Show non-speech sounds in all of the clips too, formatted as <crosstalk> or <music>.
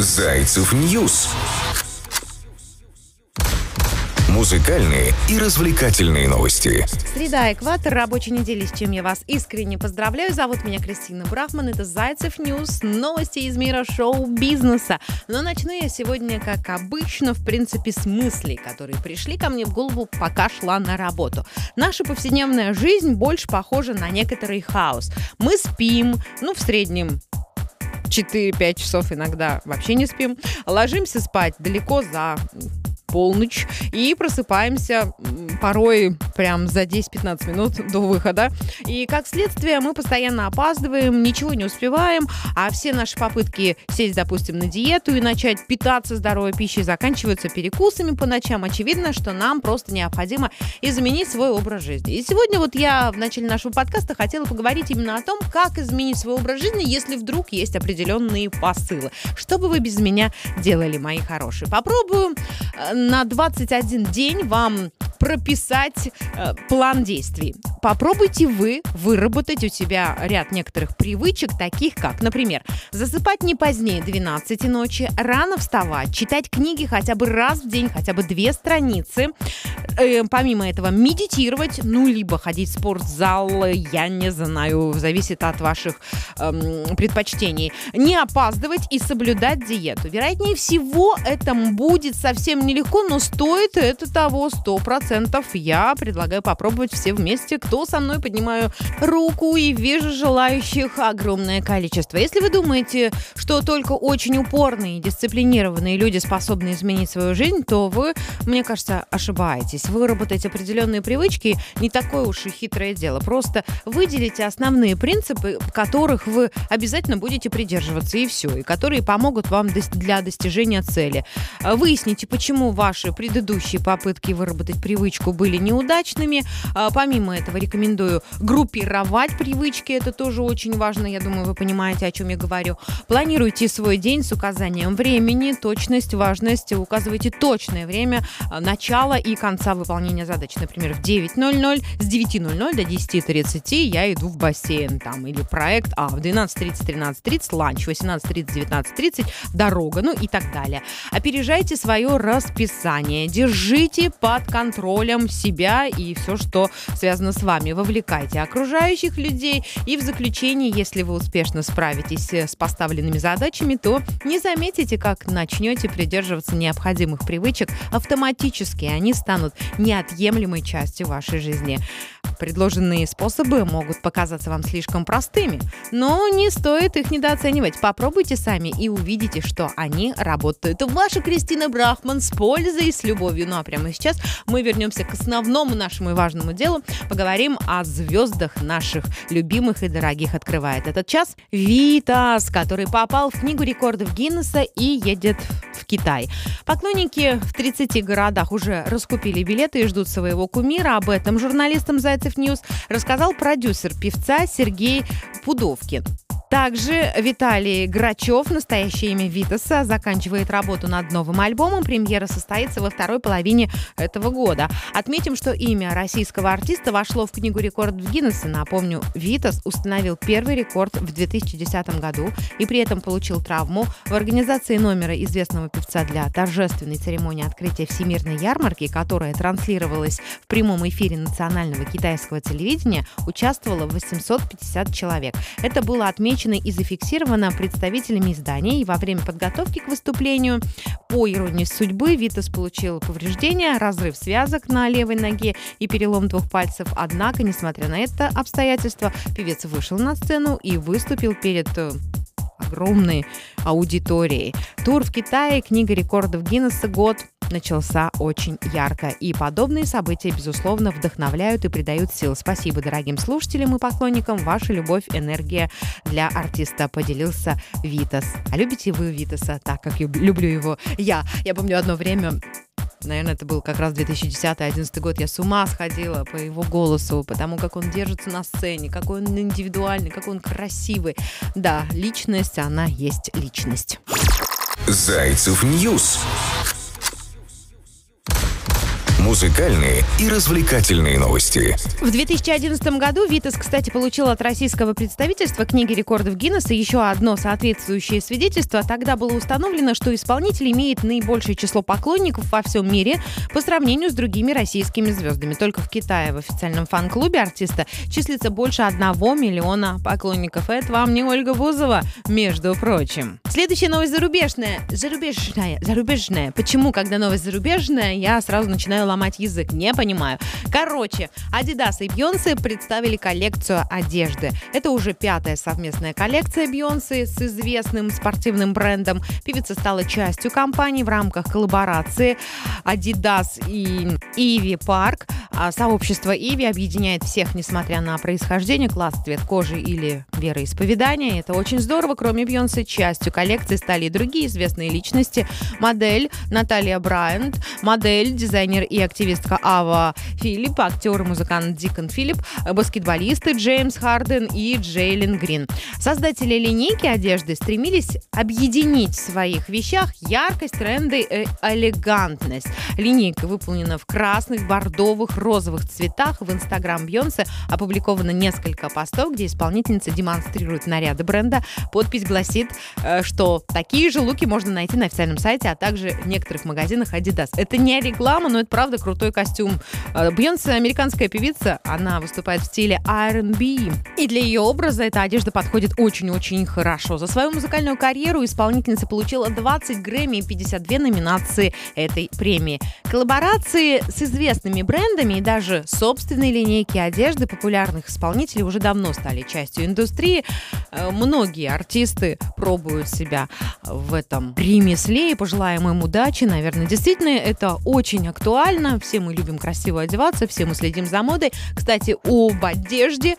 Зайцев News. Музыкальные и развлекательные новости. Среда, экватор, рабочей недели, с чем я вас искренне поздравляю. Зовут меня Кристина Брахман, это Зайцев News, новости из мира шоу-бизнеса. Но начну я сегодня, как обычно, в принципе, с мыслей, которые пришли ко мне в голову, пока шла на работу. Наша повседневная жизнь больше похожа на некоторый хаос. Мы спим, ну, в среднем 4-5 часов иногда вообще не спим. Ложимся спать далеко за полночь и просыпаемся порой прям за 10-15 минут до выхода. И как следствие мы постоянно опаздываем, ничего не успеваем, а все наши попытки сесть, допустим, на диету и начать питаться здоровой пищей заканчиваются перекусами по ночам. Очевидно, что нам просто необходимо изменить свой образ жизни. И сегодня вот я в начале нашего подкаста хотела поговорить именно о том, как изменить свой образ жизни, если вдруг есть определенные посылы. Что бы вы без меня делали, мои хорошие? Попробую э, на 21 день вам прописать э, план действий. Попробуйте вы выработать у себя ряд некоторых привычек, таких как, например, засыпать не позднее 12 ночи, рано вставать, читать книги хотя бы раз в день, хотя бы две страницы. Э, помимо этого, медитировать, ну, либо ходить в спортзал, я не знаю, зависит от ваших э, предпочтений. Не опаздывать и соблюдать диету. Вероятнее всего, это будет совсем нелегко, но стоит это того 100% процентов. Я предлагаю попробовать все вместе. Кто со мной? Поднимаю руку и вижу желающих огромное количество. Если вы думаете, что только очень упорные и дисциплинированные люди способны изменить свою жизнь, то вы, мне кажется, ошибаетесь. Выработать определенные привычки не такое уж и хитрое дело. Просто выделите основные принципы, которых вы обязательно будете придерживаться, и все, и которые помогут вам для достижения цели. Выясните, почему ваши предыдущие попытки выработать привычку были неудачными. А, помимо этого рекомендую группировать привычки. Это тоже очень важно. Я думаю, вы понимаете, о чем я говорю. Планируйте свой день с указанием времени, точность, важность. Указывайте точное время а, начала и конца выполнения задач. Например, в 9.00, с 9.00 до 10.30 я иду в бассейн. Там, или проект А, в 12.30, 13.30 ланч, 18.30, 19.30 дорога, ну и так далее. Опережайте свое расписание. Держите под контролем себя и все, что связано с вами. Вовлекайте окружающих людей. И в заключении, если вы успешно справитесь с поставленными задачами, то не заметите, как начнете придерживаться необходимых привычек автоматически. Они станут неотъемлемой частью вашей жизни. Предложенные способы могут показаться вам слишком простыми, но не стоит их недооценивать. Попробуйте сами и увидите, что они работают. Ваша Кристина Брахман с пользой и с любовью. Ну а прямо сейчас мы вернемся к основному нашему и важному делу. Поговорим о звездах наших любимых и дорогих. Открывает этот час Витас, который попал в книгу рекордов Гиннесса и едет в Китай. Поклонники в 30 городах уже раскупили билеты и ждут своего кумира. Об этом журналистам Зайцев News рассказал продюсер певца Сергей Пудовкин. Также Виталий Грачев, настоящее имя Витаса, заканчивает работу над новым альбомом. Премьера состоится во второй половине этого года. Отметим, что имя российского артиста вошло в Книгу рекордов Гиннесса. Напомню, Витас установил первый рекорд в 2010 году и при этом получил травму. В организации номера известного певца для торжественной церемонии открытия Всемирной ярмарки, которая транслировалась в прямом эфире национального китайского телевидения, участвовало 850 человек. Это было отмечено отмечено и зафиксировано представителями издания. И во время подготовки к выступлению, по иронии судьбы, Витас получил повреждения, разрыв связок на левой ноге и перелом двух пальцев. Однако, несмотря на это обстоятельство, певец вышел на сцену и выступил перед э, огромной аудиторией. Тур в Китае, книга рекордов Гиннесса год начался очень ярко. И подобные события, безусловно, вдохновляют и придают сил. Спасибо дорогим слушателям и поклонникам. Ваша любовь, энергия для артиста поделился Витас. А любите вы Витаса так, как люблю его я? Я помню одно время наверное, это был как раз 2010-2011 год, я с ума сходила по его голосу, потому как он держится на сцене, какой он индивидуальный, какой он красивый. Да, личность, она есть личность. Зайцев News Музыкальные и развлекательные новости. В 2011 году Витас, кстати, получил от российского представительства книги рекордов Гиннесса еще одно соответствующее свидетельство. Тогда было установлено, что исполнитель имеет наибольшее число поклонников во всем мире по сравнению с другими российскими звездами. Только в Китае в официальном фан-клубе артиста числится больше одного миллиона поклонников. Это вам не Ольга Бузова, между прочим. Следующая новость зарубежная. Зарубежная. Зарубежная. Почему, когда новость зарубежная, я сразу начинаю ломать язык. Не понимаю. Короче, Adidas и Бьонсы представили коллекцию одежды. Это уже пятая совместная коллекция Бьонсы с известным спортивным брендом. Певица стала частью компании в рамках коллаборации Adidas и Ivy Park. А сообщество Иви объединяет всех, несмотря на происхождение, класс, цвет кожи или вероисповедание. Это очень здорово. Кроме Бьонсы, частью коллекции стали и другие известные личности. Модель Наталья Брайант, модель, дизайнер и активистка Ава Филипп, актер и музыкант Дикон Филипп, баскетболисты Джеймс Харден и Джейлин Грин. Создатели линейки одежды стремились объединить в своих вещах яркость, тренды и элегантность. Линейка выполнена в красных, бордовых, розовых цветах. В инстаграм Бьонсе опубликовано несколько постов, где исполнительница демонстрирует наряды бренда. Подпись гласит, э, что такие же луки можно найти на официальном сайте, а также в некоторых магазинах Adidas. Это не реклама, но это правда крутой костюм. Э, Бьонсе американская певица, она выступает в стиле R&B. И для ее образа эта одежда подходит очень-очень хорошо. За свою музыкальную карьеру исполнительница получила 20 Грэмми и 52 номинации этой премии. Коллаборации с известными брендами и даже собственной линейки одежды популярных исполнителей уже давно стали частью индустрии. Э, Многие артисты пробуют себя в этом ремесле и пожелаем им удачи. Наверное, действительно, это очень актуально. Все мы любим красиво одеваться, все мы следим за модой. Кстати, об одежде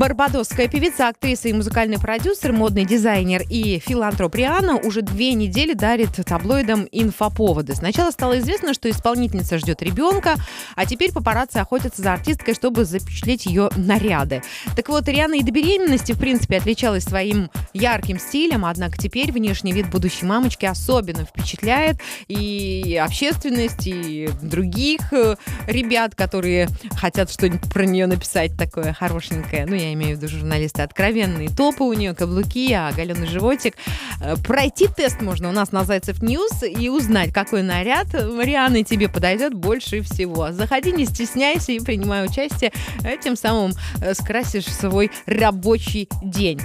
Барбадосская певица, актриса и музыкальный продюсер, модный дизайнер и филантроп Риана уже две недели дарит таблоидам инфоповоды. Сначала стало известно, что исполнительница ждет ребенка, а теперь папарацци охотятся за артисткой, чтобы запечатлеть ее наряды. Так вот, Рианна и до беременности, в принципе, отличалась своим ярким стилем, однако теперь внешний вид будущей мамочки особенно впечатляет и общественность, и других э, ребят, которые хотят что-нибудь про нее написать такое хорошенькое. Ну, я имею в виду журналисты откровенные. Топы у нее, каблуки, а оголенный животик. Э, Пройти тест можно у нас на Зайцев News и узнать, какой наряд Рианны тебе подойдет больше всего. Заходи, не стесняйся и принимай участие. Э, Тем самым э, скрасишь свой рабочий день.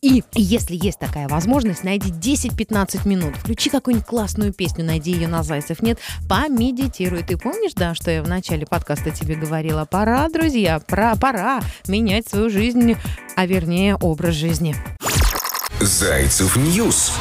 И если есть такая возможность, найди 10-15 минут, включи какую-нибудь классную песню, найди ее на Зайцев нет, помедитируй. Ты помнишь, да, что я в начале подкаста тебе говорила? Пора, друзья, пора, пора менять свою жизнь, а вернее образ жизни. Зайцев News.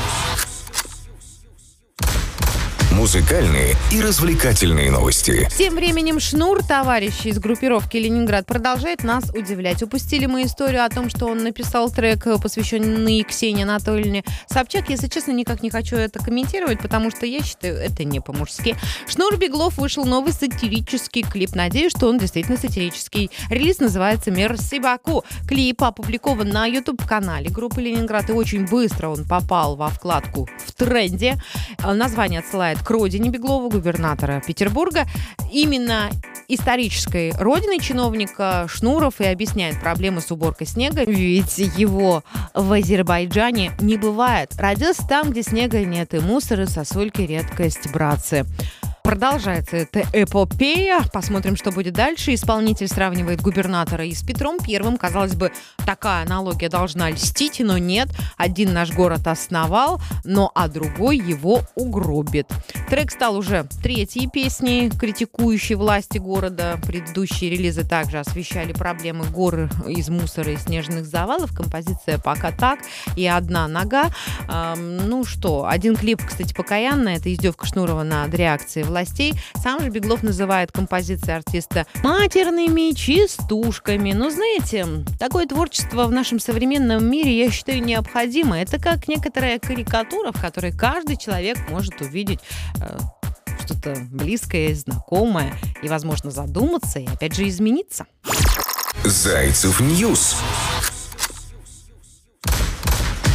Музыкальные и развлекательные новости. Тем временем Шнур, товарищи из группировки Ленинград, продолжает нас удивлять. Упустили мы историю о том, что он написал трек, посвященный Ксении Анатольевне Собчак. Если честно, никак не хочу это комментировать, потому что я считаю, это не по-мужски. Шнур Беглов вышел новый сатирический клип. Надеюсь, что он действительно сатирический. Релиз называется «Мерси Баку». Клип опубликован на YouTube-канале группы Ленинград, и очень быстро он попал во вкладку в тренде. Название отсылает к родине Беглова, губернатора Петербурга. Именно исторической родиной чиновника Шнуров и объясняет проблемы с уборкой снега, ведь его в Азербайджане не бывает. Родился там, где снега нет, и мусор, и сосульки редкость, братцы. Продолжается эта эпопея. Посмотрим, что будет дальше. Исполнитель сравнивает губернатора и с Петром Первым. Казалось бы, такая аналогия должна льстить, но нет. Один наш город основал, но а другой его угробит. Трек стал уже третьей песней, критикующей власти города. Предыдущие релизы также освещали проблемы горы из мусора и снежных завалов. Композиция «Пока так» и «Одна нога». Эм, ну что, один клип, кстати, покаянный. Это издевка Шнурова над реакцией власти властей. Сам же Беглов называет композиции артиста матерными частушками. Но знаете, такое творчество в нашем современном мире, я считаю, необходимо. Это как некоторая карикатура, в которой каждый человек может увидеть э, что-то близкое, знакомое и, возможно, задуматься и, опять же, измениться. Зайцев News.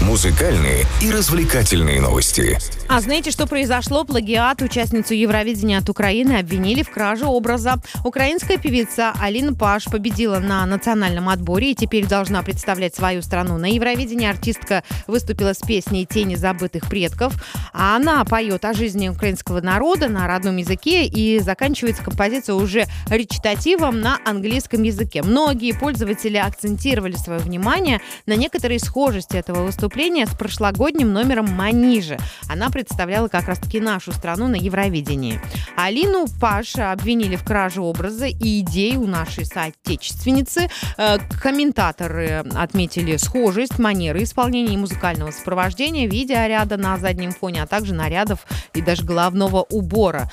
Музыкальные и развлекательные новости. А знаете, что произошло? Плагиат участницу Евровидения от Украины обвинили в краже образа. Украинская певица Алина Паш победила на национальном отборе и теперь должна представлять свою страну. На Евровидении артистка выступила с песней «Тени забытых предков». А она поет о жизни украинского народа на родном языке и заканчивается композиция уже речитативом на английском языке. Многие пользователи акцентировали свое внимание на некоторые схожести этого выступления с прошлогодним номером «Манижи». Она представляла как раз-таки нашу страну на Евровидении. Алину Паша обвинили в краже образа и идей у нашей соотечественницы. Э, комментаторы отметили схожесть манеры исполнения и музыкального сопровождения, видеоряда на заднем фоне, а также нарядов и даже головного убора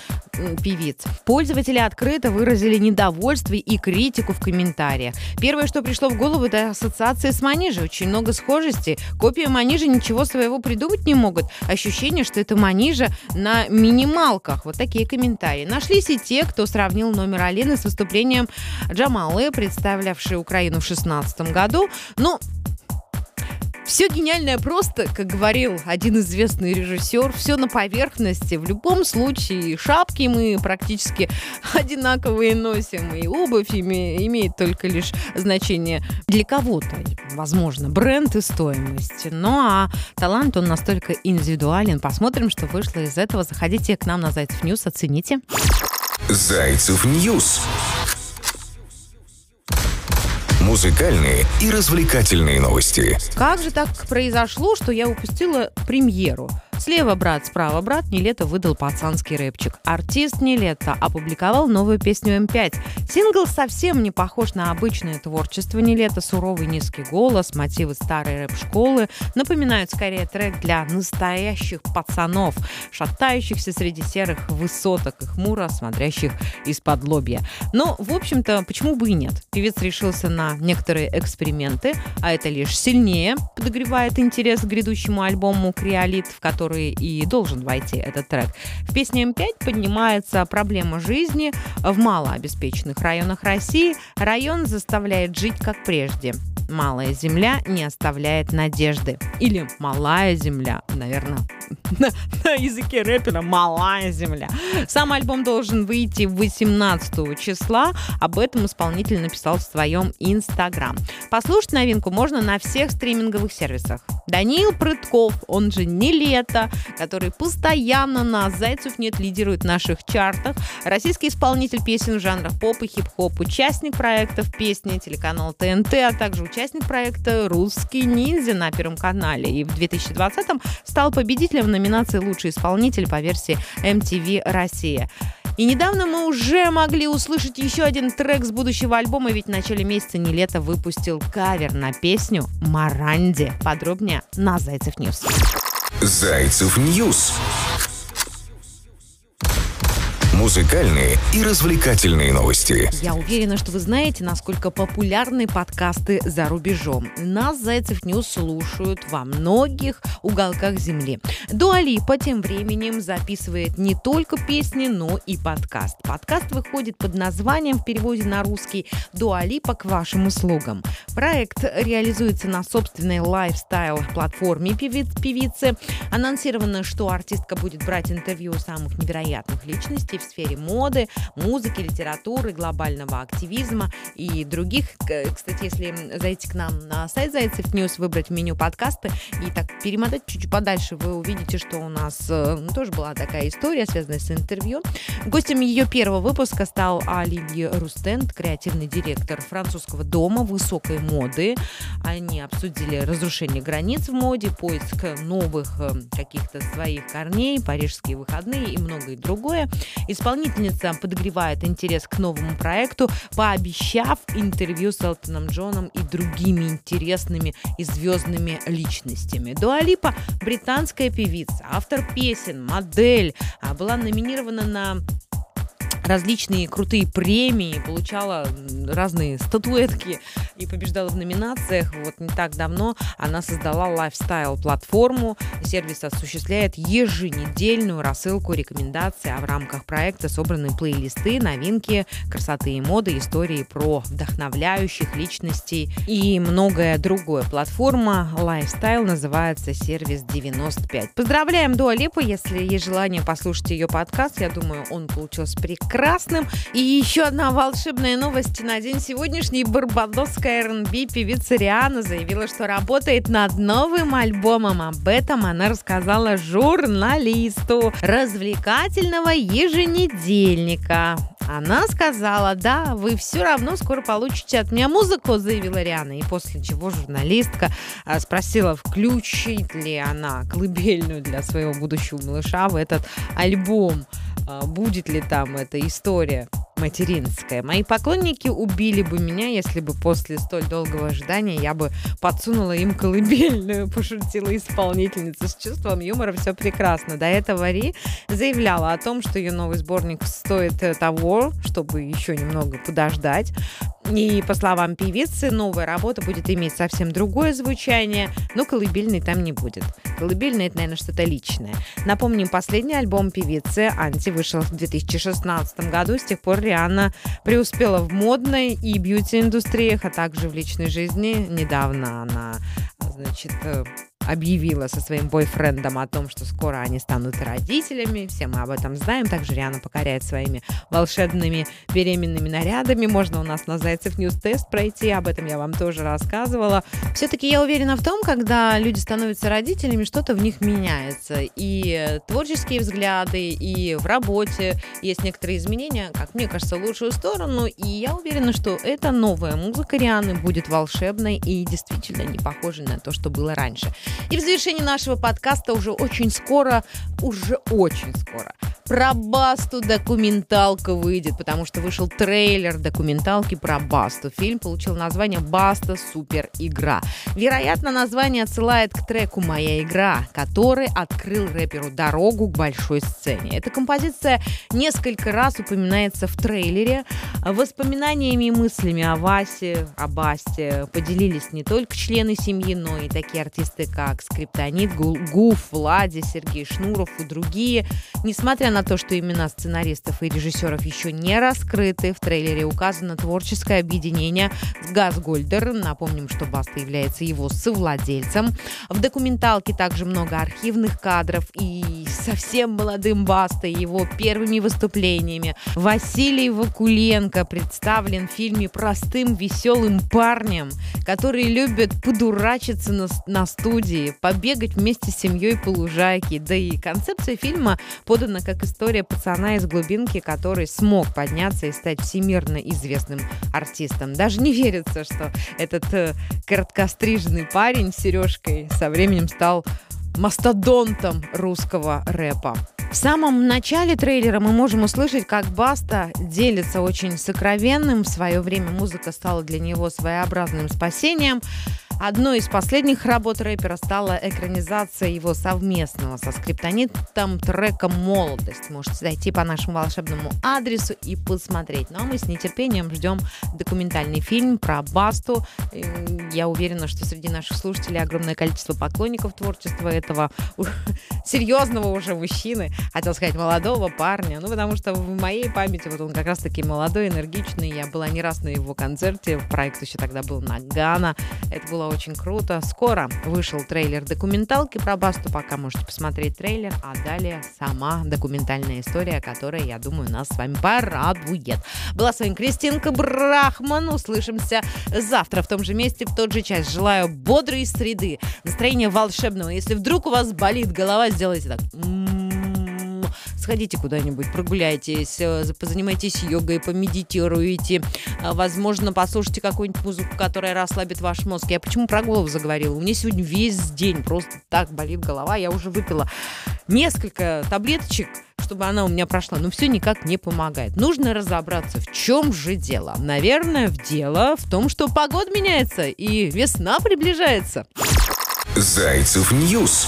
певиц. Пользователи открыто выразили недовольство и критику в комментариях. Первое, что пришло в голову, это ассоциация с Манижей. Очень много схожести. Копия Манижи ничего своего придумать не могут. Ощущение, что это Манижа на минималках. Вот такие комментарии. Нашлись и те, кто сравнил номер Алины с выступлением Джамалы, представлявшей Украину в 2016 году. Ну, все гениальное просто, как говорил один известный режиссер, все на поверхности. В любом случае, шапки мы практически <laughs> одинаковые носим, и обувь име, имеет только лишь значение для кого-то, возможно, бренд и стоимость. Ну а талант, он настолько индивидуален. Посмотрим, что вышло из этого. Заходите к нам на Зайцев News, оцените. Зайцев News музыкальные и развлекательные новости. Как же так произошло, что я упустила премьеру? Слева брат, справа брат Нилетто выдал пацанский рэпчик. Артист Нилетто опубликовал новую песню M5. Сингл совсем не похож на обычное творчество Нилетто. Суровый низкий голос, мотивы старой рэп-школы напоминают скорее трек для настоящих пацанов, шатающихся среди серых высоток и хмуро смотрящих из-под лобья. Но, в общем-то, почему бы и нет? Певец решился на некоторые эксперименты, а это лишь сильнее подогревает интерес к грядущему альбому «Криолит», в котором который и должен войти этот трек. В песне М5 поднимается проблема жизни в малообеспеченных районах России. Район заставляет жить как прежде. Малая земля не оставляет надежды. Или малая земля, наверное, <laughs> на, на языке рэпера «Малая земля». Сам альбом должен выйти 18 числа. Об этом исполнитель написал в своем Инстаграм. Послушать новинку можно на всех стриминговых сервисах. Даниил Прытков, он же не лето, который постоянно на «Зайцев нет» лидирует в наших чартах. Российский исполнитель песен в жанрах поп и хип-хоп, участник проектов песни телеканал ТНТ, а также участник проекта «Русский ниндзя» на Первом канале. И в 2020-м стал победителем в номинации «Лучший исполнитель» по версии MTV «Россия». И недавно мы уже могли услышать еще один трек с будущего альбома, ведь в начале месяца Нилетто выпустил кавер на песню «Morandi». Подробнее на Зайцев News. Зайцев News музыкальные и развлекательные новости. Я уверена, что вы знаете, насколько популярны подкасты за рубежом. Нас, Зайцев News, слушают во многих уголках земли. Дуа Липа тем временем записывает не только песни, но и подкаст. Подкаст выходит под названием в переводе на русский «Дуа Липа к вашим услугам». Проект реализуется на собственной лайфстайл-платформе певицы. Анонсировано, что артистка будет брать интервью у самых невероятных личностей в сфере моды, музыки, литературы, глобального активизма и других. Кстати, если зайти к нам на сайт Зайцев News, выбрать меню подкасты и так перемотать чуть-чуть подальше, вы увидите, что у нас э, тоже была такая история, связанная с интервью. Гостем ее первого выпуска стал Оливье Рустент, креативный директор французского дома высокой моды. Они обсудили разрушение границ в моде, поиск новых э, каких-то своих корней, парижские выходные и многое другое. Исполнительница подогревает интерес к новому проекту, пообещав интервью с Элтоном Джоном и другими интересными и звездными личностями. Дуалипа – британская певица, автор песен, модель, была номинирована на различные крутые премии, получала разные статуэтки и побеждала в номинациях. Вот не так давно она создала лайфстайл-платформу. Сервис осуществляет еженедельную рассылку рекомендаций, а в рамках проекта собраны плейлисты, новинки, красоты и моды, истории про вдохновляющих личностей и многое другое. Платформа Lifestyle называется сервис 95. Поздравляем Дуа если есть желание послушать ее подкаст. Я думаю, он получился прекрасным. И еще одна волшебная новость на день сегодняшний. Барбадосская R&B певица Риана заявила, что работает над новым альбомом. Об этом она рассказала журналисту развлекательного еженедельника. Она сказала, да, вы все равно скоро получите от меня музыку, заявила Риана. И после чего журналистка а, спросила, включит ли она колыбельную для своего будущего малыша в этот альбом. А, будет ли там эта история материнская. Мои поклонники убили бы меня, если бы после столь долгого ожидания я бы подсунула им колыбельную, пошутила исполнительница. С чувством юмора все прекрасно. До этого Ри заявляла о том, что ее новый сборник стоит того, чтобы еще немного подождать. И по словам певицы, новая работа будет иметь совсем другое звучание, но колыбельной там не будет. Колыбельная — это, наверное, что-то личное. Напомним, последний альбом певицы «Анти» вышел в 2016 году. С тех пор Рианна преуспела в модной и бьюти-индустриях, а также в личной жизни. Недавно она, значит, объявила со своим бойфрендом о том, что скоро они станут родителями. Все мы об этом знаем. Также Рианна покоряет своими волшебными беременными нарядами. Можно у нас на Зайцев News тест пройти. Об этом я вам тоже рассказывала. Все-таки я уверена в том, когда люди становятся родителями, что-то в них меняется. И творческие взгляды, и в работе есть некоторые изменения, как мне кажется, в лучшую сторону. И я уверена, что эта новая музыка Рианы будет волшебной и действительно не похожей на то, что было раньше. И в завершении нашего подкаста уже очень скоро, уже очень скоро, про Басту документалка выйдет, потому что вышел трейлер документалки про Басту. Фильм получил название «Баста. Супер игра». Вероятно, название отсылает к треку «Моя игра», который открыл рэперу дорогу к большой сцене. Эта композиция несколько раз упоминается в трейлере. Воспоминаниями и мыслями о Васе, о Басте поделились не только члены семьи, но и такие артисты, как Скриптонит, Гуф, Влади, Сергей Шнуров и другие. Несмотря на то, что имена сценаристов и режиссеров еще не раскрыты, в трейлере указано творческое объединение Газгольдер. Напомним, что Баста является его совладельцем. В документалке также много архивных кадров и совсем молодым Бастой, его первыми выступлениями. Василий Вакуленко представлен в фильме простым, веселым парнем, который любит подурачиться на, на студии, побегать вместе с семьей по лужайке. Да и концепция фильма подана как история пацана из глубинки, который смог подняться и стать всемирно известным артистом. Даже не верится, что этот э, короткостриженный парень с сережкой со временем стал мастодонтом русского рэпа. В самом начале трейлера мы можем услышать, как Баста делится очень сокровенным. В свое время музыка стала для него своеобразным спасением. Одной из последних работ рэпера стала экранизация его совместного со скриптонитом трека «Молодость». Можете зайти по нашему волшебному адресу и посмотреть. Ну а мы с нетерпением ждем документальный фильм про Басту. Я уверена, что среди наших слушателей огромное количество поклонников творчества этого серьезного уже мужчины. Хотел сказать молодого парня. Ну потому что в моей памяти вот он как раз таки молодой, энергичный. Я была не раз на его концерте. Проект еще тогда был Нагана. Это было очень круто. Скоро вышел трейлер документалки про Басту, пока можете посмотреть трейлер, а далее сама документальная история, которая, я думаю, нас с вами порадует. Была с вами Кристинка Брахман. Услышимся завтра в том же месте, в тот же час. Желаю бодрой среды, настроения волшебного. Если вдруг у вас болит голова, сделайте так сходите куда-нибудь, прогуляйтесь, э, позанимайтесь йогой, помедитируйте, э, возможно, послушайте какую-нибудь музыку, которая расслабит ваш мозг. Я почему про голову заговорила? У меня сегодня весь день просто так болит голова, я уже выпила несколько таблеточек, чтобы она у меня прошла, но все никак не помогает. Нужно разобраться, в чем же дело. Наверное, в дело в том, что погода меняется и весна приближается. Зайцев News